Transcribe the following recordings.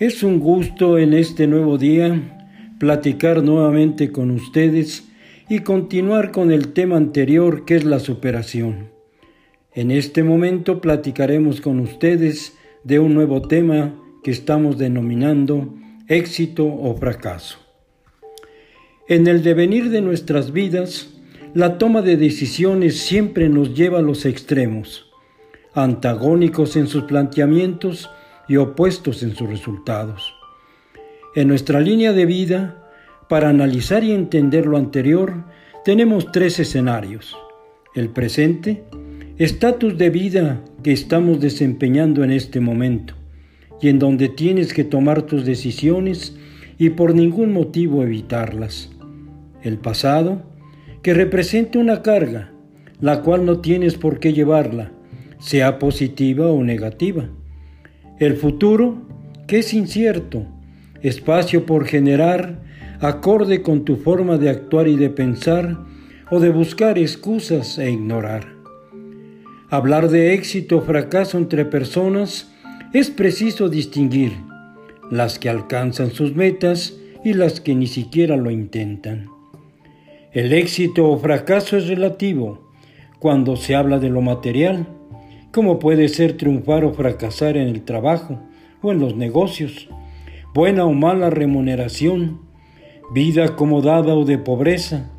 Es un gusto en este nuevo día platicar nuevamente con ustedes y continuar con el tema anterior que es la superación. En este momento platicaremos con ustedes de un nuevo tema que estamos denominando éxito o fracaso. En el devenir de nuestras vidas, la toma de decisiones siempre nos lleva a los extremos, antagónicos en sus planteamientos y opuestos en sus resultados. En nuestra línea de vida, para analizar y entender lo anterior, tenemos tres escenarios. El presente, estatus de vida que estamos desempeñando en este momento y en donde tienes que tomar tus decisiones y por ningún motivo evitarlas. El pasado, que representa una carga, la cual no tienes por qué llevarla, sea positiva o negativa. El futuro, que es incierto, espacio por generar, acorde con tu forma de actuar y de pensar, o de buscar excusas e ignorar. Hablar de éxito o fracaso entre personas es preciso distinguir las que alcanzan sus metas y las que ni siquiera lo intentan. El éxito o fracaso es relativo cuando se habla de lo material, ¿Cómo puede ser triunfar o fracasar en el trabajo o en los negocios? Buena o mala remuneración, vida acomodada o de pobreza.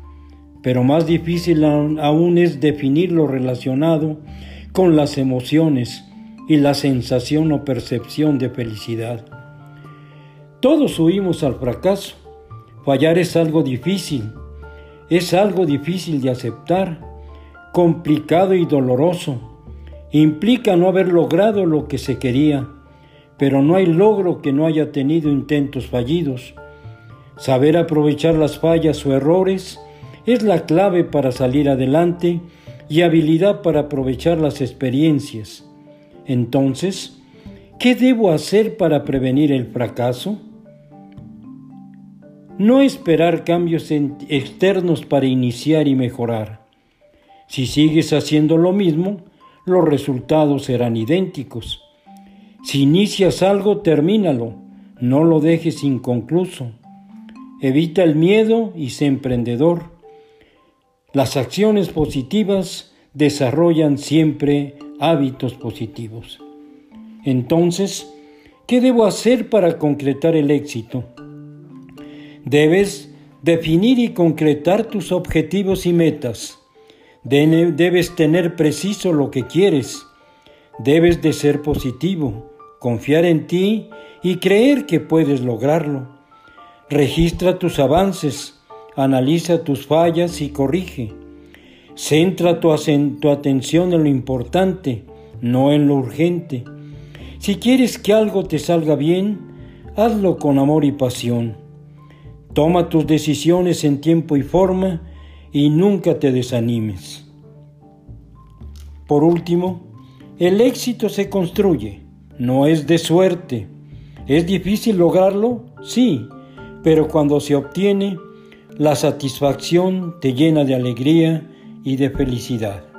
Pero más difícil aún es definir lo relacionado con las emociones y la sensación o percepción de felicidad. Todos huimos al fracaso. Fallar es algo difícil, es algo difícil de aceptar, complicado y doloroso Implica no haber logrado lo que se quería, pero no hay logro que no haya tenido intentos fallidos. Saber aprovechar las fallas o errores es la clave para salir adelante y habilidad para aprovechar las experiencias. Entonces, ¿qué debo hacer para prevenir el fracaso? No esperar cambios externos para iniciar y mejorar. Si sigues haciendo lo mismo, los resultados serán idénticos. Si inicias algo, termínalo, no lo dejes inconcluso. Evita el miedo y sé emprendedor. Las acciones positivas desarrollan siempre hábitos positivos. Entonces, ¿qué debo hacer para concretar el éxito? Debes definir y concretar tus objetivos y metas Debes tener preciso lo que quieres. Debes de ser positivo, confiar en ti y creer que puedes lograrlo. Registra tus avances, analiza tus fallas y corrige. Centra tu, tu atención en lo importante, no en lo urgente. Si quieres que algo te salga bien, hazlo con amor y pasión. Toma tus decisiones en tiempo y forma y nunca te desanimes. Por último, el éxito se construye, no es de suerte. ¿Es difícil lograrlo? Sí, pero cuando se obtiene, la satisfacción te llena de alegría y de felicidad.